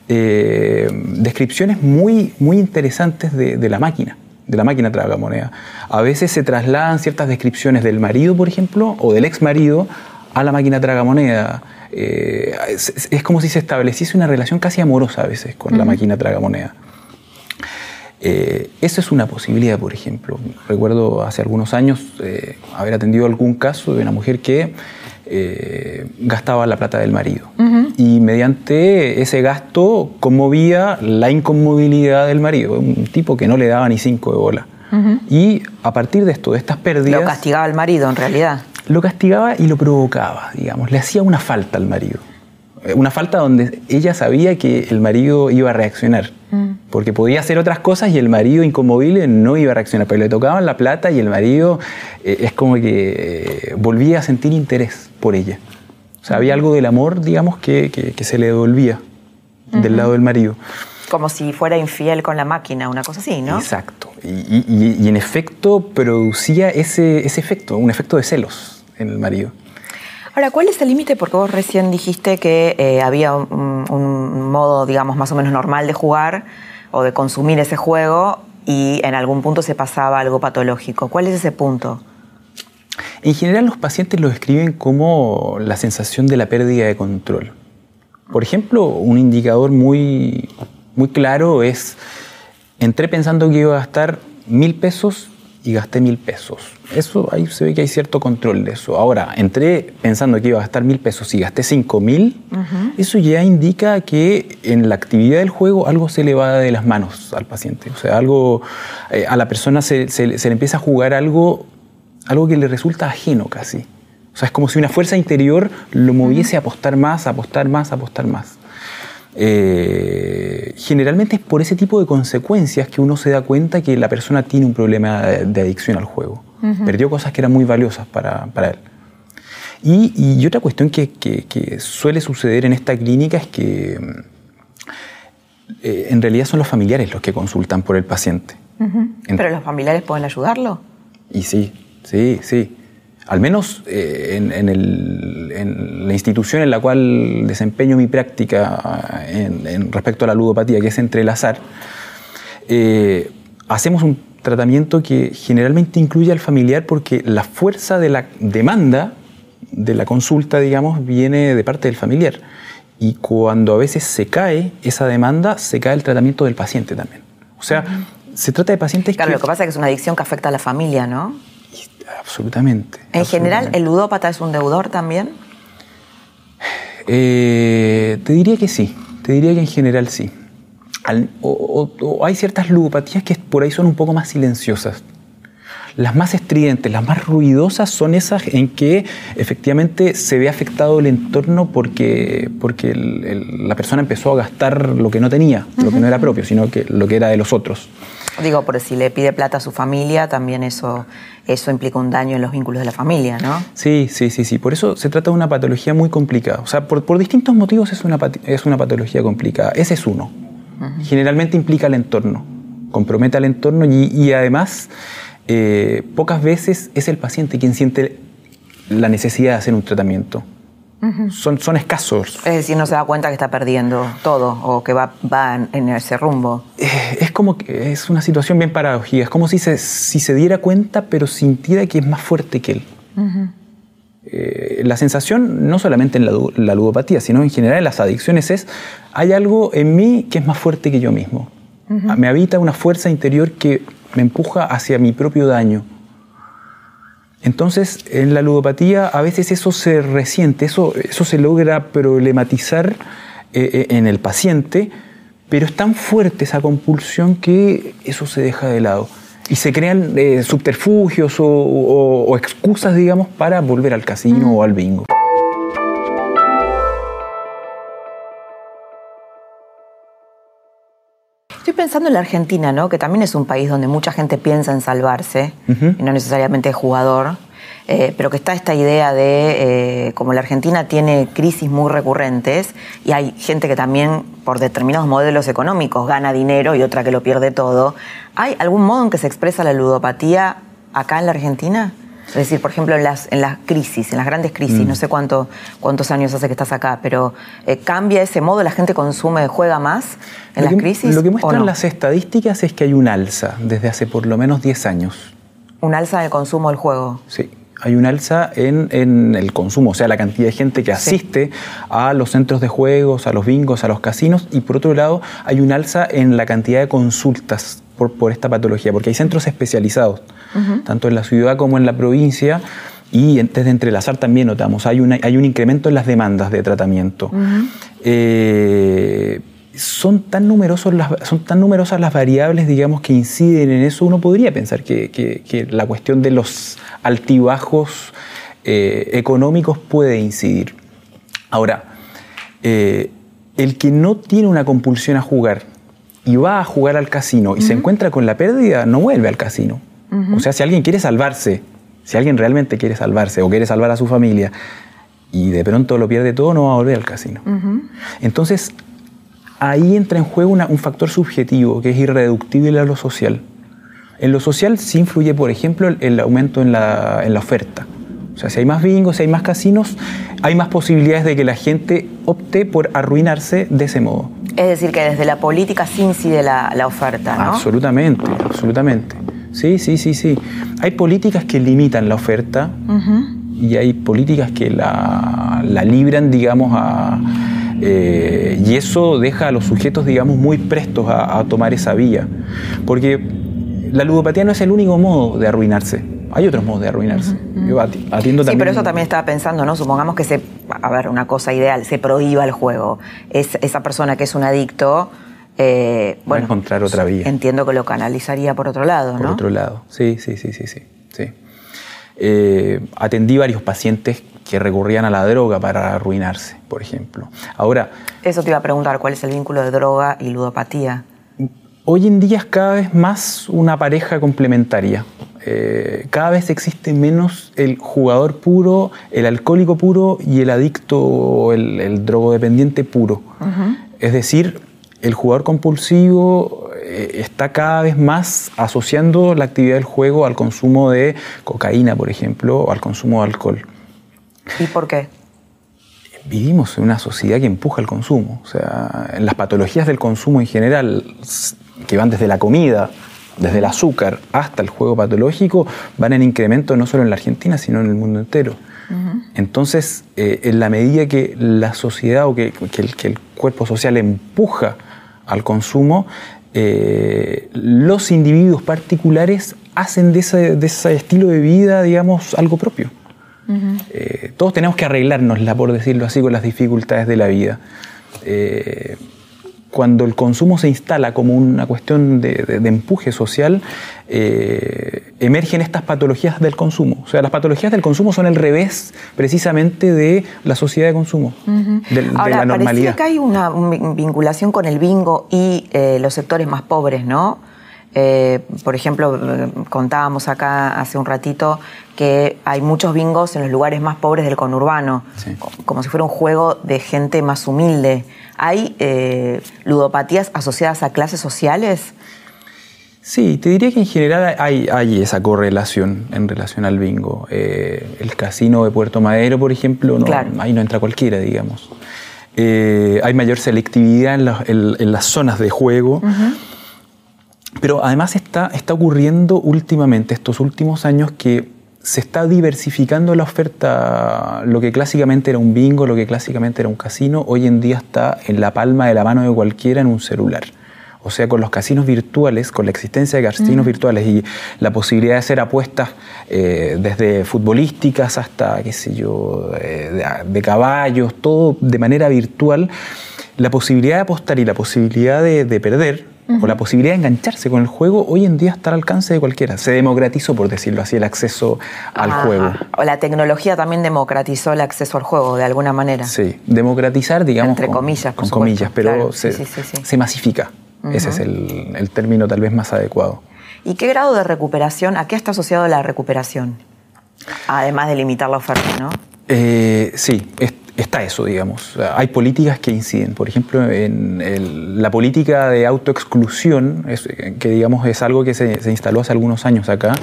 eh, descripciones muy, muy interesantes de, la máquina de la máquina tragamoneda. A veces se trasladan ciertas descripciones del marido, por ejemplo, o del ex marido a la máquina tragamoneda. Eh, es, como si se estableciese una relación casi amorosa a veces con la máquina tragamoneda. Eh, eso es una posibilidad, por ejemplo. Recuerdo hace algunos años eh, haber atendido algún caso de una mujer que eh, gastaba la plata del marido y mediante ese gasto conmovía la inconmovilidad del marido, un tipo que no le daba ni cinco de bola. Y a partir de esto, de estas pérdidas... Lo castigaba el marido, en realidad. Lo castigaba y lo provocaba, digamos, le hacía una falta al marido. Eh, una falta donde ella sabía que el marido iba a reaccionar, mm. porque podía hacer otras cosas y el marido inconmovible no iba a reaccionar, pero le tocaban la plata y el marido eh, es como que eh, volvía a sentir interés por ella. O sea, había algo del amor, digamos, que, que, se le devolvía del lado del marido. Como si fuera infiel con la máquina, una cosa así, ¿no? Exacto. Y, y en efecto producía ese, ese efecto, un efecto de celos en el marido. Ahora, ¿cuál es el límite? Porque vos recién dijiste que eh, había un, modo, digamos, más o menos normal de jugar o de consumir ese juego y en algún punto se pasaba algo patológico. ¿Cuál es ese punto? En general los pacientes lo describen como la sensación de la pérdida de control. Por ejemplo, un indicador muy, muy claro es, entré pensando que iba a gastar mil pesos y gasté mil pesos. Eso ahí se ve que hay cierto control de eso. Ahora, entré pensando que iba a gastar mil pesos y gasté cinco mil, eso ya indica que en la actividad del juego algo se le va de las manos al paciente. O sea, algo, eh, a la persona se, se, le empieza a jugar algo, algo que le resulta ajeno casi. O sea, es como si una fuerza interior lo moviese a apostar más, a apostar más, a apostar más. Eh, generalmente es por ese tipo de consecuencias que uno se da cuenta que la persona tiene un problema de, adicción al juego. Perdió cosas que eran muy valiosas para, él. Y, otra cuestión que, suele suceder en esta clínica es que eh, en realidad son los familiares los que consultan por el paciente. ¿Pero los familiares pueden ayudarlo? Y sí, sí, sí al menos eh, en, la institución en la cual desempeño mi práctica en, respecto a la ludopatía, que es entrelazar, eh, hacemos un tratamiento que generalmente incluye al familiar porque la fuerza de la demanda de la consulta, digamos, viene de parte del familiar. Y cuando a veces se cae esa demanda, se cae el tratamiento del paciente también. O sea, se trata de pacientes claro, lo que pasa es que es una adicción que afecta a la familia, ¿no? Absolutamente. ¿En general el ludópata es un deudor también? Eh, te diría que sí, te diría que en general sí. o, hay ciertas ludopatías que por ahí son un poco más silenciosas. Las más estridentes, las más ruidosas son esas en que efectivamente se ve afectado el entorno porque, porque la persona empezó a gastar lo que no tenía, lo que no era propio, sino que lo que era de los otros. Digo, por si le pide plata a su familia, también eso, eso implica un daño en los vínculos de la familia, ¿no? Sí, sí, sí, sí. Por eso se trata de una patología muy complicada. O sea, por, distintos motivos es una, es una patología complicada. Ese es uno. Generalmente implica el entorno, compromete al entorno y, además eh, pocas veces es el paciente quien siente la necesidad de hacer un tratamiento son, son escasos. Es decir, no se da cuenta que está perdiendo todo o que va, va en ese rumbo. Eh, es como que es una situación bien paradójica. Es como si se, si se diera cuenta, pero sintiera que es más fuerte que él. Eh, la sensación, no solamente en la, ludopatía, sino en general en las adicciones, es hay algo en mí que es más fuerte que yo mismo. Me habita una fuerza interior que me empuja hacia mi propio daño. Entonces, en la ludopatía a veces eso se resiente, eso, eso se logra problematizar eh, eh, en el paciente, pero es tan fuerte esa compulsión que eso se deja de lado y se crean eh, subterfugios o, excusas, digamos, para volver al casino o al bingo. Estoy pensando en la Argentina, ¿no? que también es un país donde mucha gente piensa en salvarse, y no necesariamente es jugador. Eh, pero que está esta idea de, eh, como la Argentina tiene crisis muy recurrentes y hay gente que también por determinados modelos económicos gana dinero y otra que lo pierde todo, ¿hay algún modo en que se expresa la ludopatía acá en la Argentina? Es decir, por ejemplo, en las, en las crisis, en las grandes crisis, mm. no sé cuánto, cuántos años hace que estás acá, pero eh, ¿cambia ese modo? ¿La gente consume, juega más en las crisis? Lo que muestran las estadísticas es que hay un alza desde hace por lo menos 10 años. ¿Un alza en el consumo del juego? Sí hay un alza en, el consumo, o sea, la cantidad de gente que asiste a los centros de juegos, a los bingos, a los casinos, y por otro lado hay un alza en la cantidad de consultas por, esta patología, porque hay centros especializados, tanto en la ciudad como en la provincia, y desde entrelazar también notamos, hay, hay un incremento en las demandas de tratamiento. Son tan, numerosos las, son tan numerosas las variables, digamos, que inciden en eso, uno podría pensar que, la cuestión de los altibajos eh, económicos puede incidir. Ahora, eh, el que no tiene una compulsión a jugar y va a jugar al casino y se encuentra con la pérdida, no vuelve al casino. O sea, si alguien quiere salvarse, si alguien realmente quiere salvarse o quiere salvar a su familia y de pronto lo pierde todo, no va a volver al casino. Entonces, ahí entra en juego un factor subjetivo que es irreductible a lo social. En lo social sí influye, por ejemplo, el, aumento en la, oferta. O sea, si hay más bingos, si hay más casinos, hay más posibilidades de que la gente opte por arruinarse de ese modo. Es decir, que desde la política sí incide la, oferta, ¿no? Absolutamente, absolutamente. Sí, sí, sí, sí. Hay políticas que limitan la oferta y hay políticas que la, la libran, digamos, a eh, y eso deja a los sujetos, digamos, muy prestos a, tomar esa vía. Porque la ludopatía no es el único modo de arruinarse. Hay otros modos de arruinarse. atiendo sí, pero eso también estaba pensando, ¿no? Supongamos que se, a ver, una cosa ideal, se prohíba el juego. Es, esa persona que es un adicto, eh, bueno, encontrar otra vía. Entiendo que lo canalizaría por otro lado, ¿no? Por otro lado, sí, sí, sí, sí, sí. sí. Eh, atendí varios pacientes que recurrían a la droga para arruinarse, por ejemplo. Ahora... Eso te iba a preguntar, ¿cuál es el vínculo de droga y ludopatía? Hoy en día es cada vez más una pareja complementaria. Eh, cada vez existe menos el jugador puro, el alcohólico puro y el adicto o el, drogodependiente puro. Es decir, el jugador compulsivo eh, está cada vez más asociando la actividad del juego al consumo de cocaína, por ejemplo, o al consumo de alcohol. ¿Y por qué? Vivimos en una sociedad que empuja el consumo. O sea, las patologías del consumo en general, que van desde la comida, desde el azúcar hasta el juego patológico, van en incremento no solo en la Argentina, sino en el mundo entero. Entonces, eh, en la medida que la sociedad o que, el, cuerpo social empuja al consumo, eh, los individuos particulares hacen de ese, de ese, estilo de vida, digamos, algo propio. Eh, todos tenemos que arreglárnosla, por decirlo así, con las dificultades de la vida. Eh, cuando el consumo se instala como una cuestión de, empuje social, eh, emergen estas patologías del consumo. O sea, las patologías del consumo son el revés precisamente de la sociedad de consumo, de, la normalidad. que hay una, vinculación con el bingo y los sectores más pobres, ¿no? Eh, por ejemplo, contábamos acá hace un ratito que hay muchos bingos en los lugares más pobres del conurbano, como si fuera un juego de gente más humilde. ¿Hay eh, ludopatías asociadas a clases sociales? Sí, te diría que en general hay, esa correlación en relación al bingo. Eh, el casino de Puerto Madero, por ejemplo, no, ahí no entra cualquiera, digamos. hay mayor selectividad en, las zonas de juego. Pero además está, está ocurriendo últimamente, estos últimos años, que se está diversificando la oferta, lo que clásicamente era un bingo, lo que clásicamente era un casino, hoy en día está en la palma de la mano de cualquiera en un celular. O sea, con los casinos virtuales, con la existencia de casinos virtuales y la posibilidad de hacer apuestas eh, desde futbolísticas hasta, qué sé yo, eh, de, caballos, todo de manera virtual, la posibilidad de apostar y la posibilidad de, perder o la posibilidad de engancharse con el juego hoy en día está al alcance de cualquiera. Se democratizó, por decirlo así, el acceso al juego. O la tecnología también democratizó el acceso al juego, de alguna manera. Sí, democratizar, digamos. Entre comillas, Con comillas, pero se, masifica. Ese es el, término tal vez más adecuado. ¿Y qué grado de recuperación, a qué está asociado la recuperación? Además de limitar la oferta, ¿no? Eh, sí, está eso, digamos. Hay políticas que inciden. Por ejemplo, en la política de autoexclusión, que digamos es algo que se, instaló hace algunos años acá.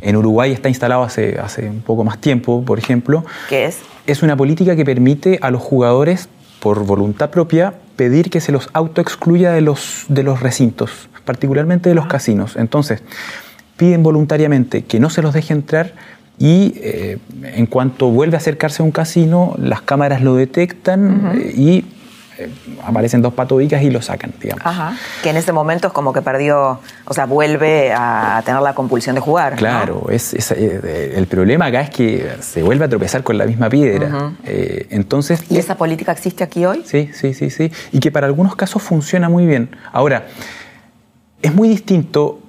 En Uruguay está instalado hace, hace un poco más tiempo, por ejemplo. ¿Qué es? Es una política que permite a los jugadores, por voluntad propia, pedir que se los autoexcluya de los, de los recintos, particularmente de los casinos. Entonces, piden voluntariamente que no se los deje entrar y eh, en cuanto vuelve a acercarse a un casino, las cámaras lo detectan eh, y eh, aparecen dos patobicas y lo sacan, digamos. Ajá. Que en ese momento es como que perdió, o sea, vuelve a tener la compulsión de jugar. Claro, es, el problema acá es que se vuelve a tropezar con la misma piedra. entonces, ¿Y esa política existe aquí hoy? Sí, sí, sí, sí. Y que para algunos casos funciona muy bien. Ahora, es muy distinto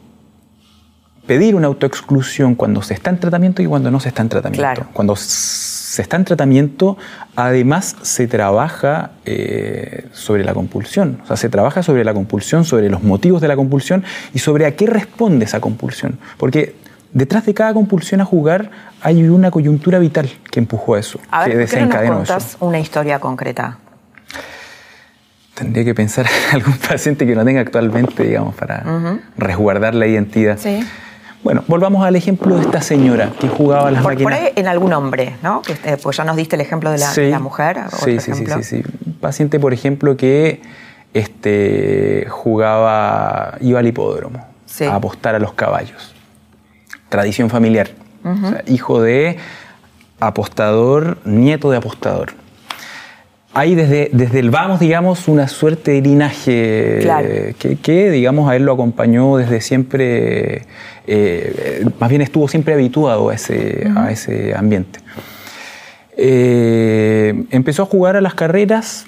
pedir una autoexclusión cuando se está en tratamiento y cuando no se está en tratamiento. Cuando se está en tratamiento, además se trabaja eh, sobre la compulsión. O sea, se trabaja sobre la compulsión, sobre los motivos de la compulsión y sobre a qué responde esa compulsión. Porque detrás de cada compulsión a jugar hay una coyuntura vital que empujó a eso, a ver, que desencadenó ¿por qué no nos una historia concreta? Tendría que pensar en <laughs> algún paciente que no tenga actualmente, digamos, para resguardar la identidad. Sí. Bueno, volvamos al ejemplo de esta señora que jugaba las por, máquinas. Por ahí en algún hombre, ¿no? Este, pues ya nos diste el ejemplo de la, mujer. Sí, sí, sí, sí, sí. Paciente, por ejemplo, que este, jugaba, iba al hipódromo a apostar a los caballos. Tradición familiar. hijo de apostador, nieto de apostador hay desde, desde el vamos, digamos, una suerte de linaje que, digamos, a él lo acompañó desde siempre, eh, más bien estuvo siempre habituado a ese, a ese ambiente. Eh, empezó a jugar a las carreras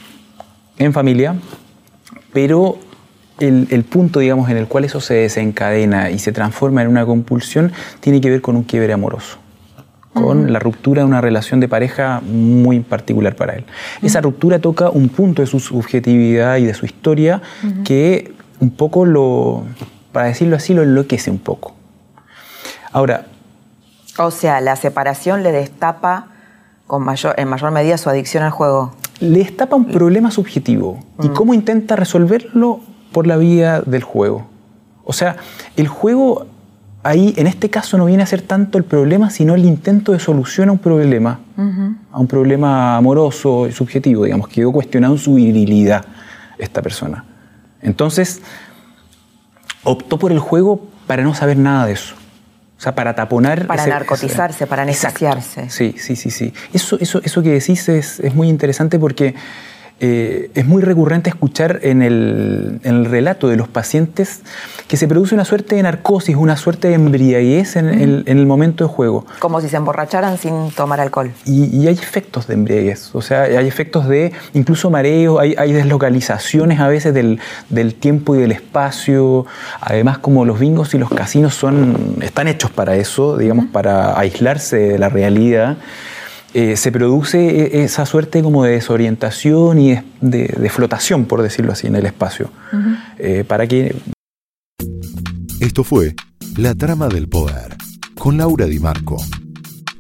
en familia, pero el, el, punto, digamos, en el cual eso se desencadena y se transforma en una compulsión tiene que ver con un quiebre amoroso con la ruptura de una relación de pareja muy particular para él. Esa ruptura toca un punto de su subjetividad y de su historia que un poco lo, para decirlo así, lo enloquece un poco. Ahora... O sea, la separación le destapa con mayor, en mayor medida su adicción al juego. Le destapa un problema subjetivo. ¿Y cómo intenta resolverlo? Por la vía del juego. O sea, el juego ahí en este caso no viene a ser tanto el problema, sino el intento de solución a un problema, a un problema amoroso y subjetivo, digamos, quedó cuestionado su virilidad esta persona. Entonces, optó por el juego para no saber nada de eso. O sea, para taponar... Para narcotizarse, para anestesiarse. Sí, sí, sí, sí. Eso, eso, eso que decís es, es muy interesante porque eh, es muy recurrente escuchar en el, relato de los pacientes que se produce una suerte de narcosis, una suerte de embriaguez en, el, momento de juego. Como si se emborracharan sin tomar alcohol. Y, hay efectos de embriaguez, o sea, hay efectos de incluso mareo, hay, deslocalizaciones a veces del, tiempo y del espacio. Además, como los bingos y los casinos son, están hechos para eso, digamos, para aislarse de la realidad. Eh, se produce e-, esa suerte como de desorientación y de, flotación, por decirlo así, en el espacio. Eh, para que... Esto fue La Trama del Poder, con Laura Di Marco,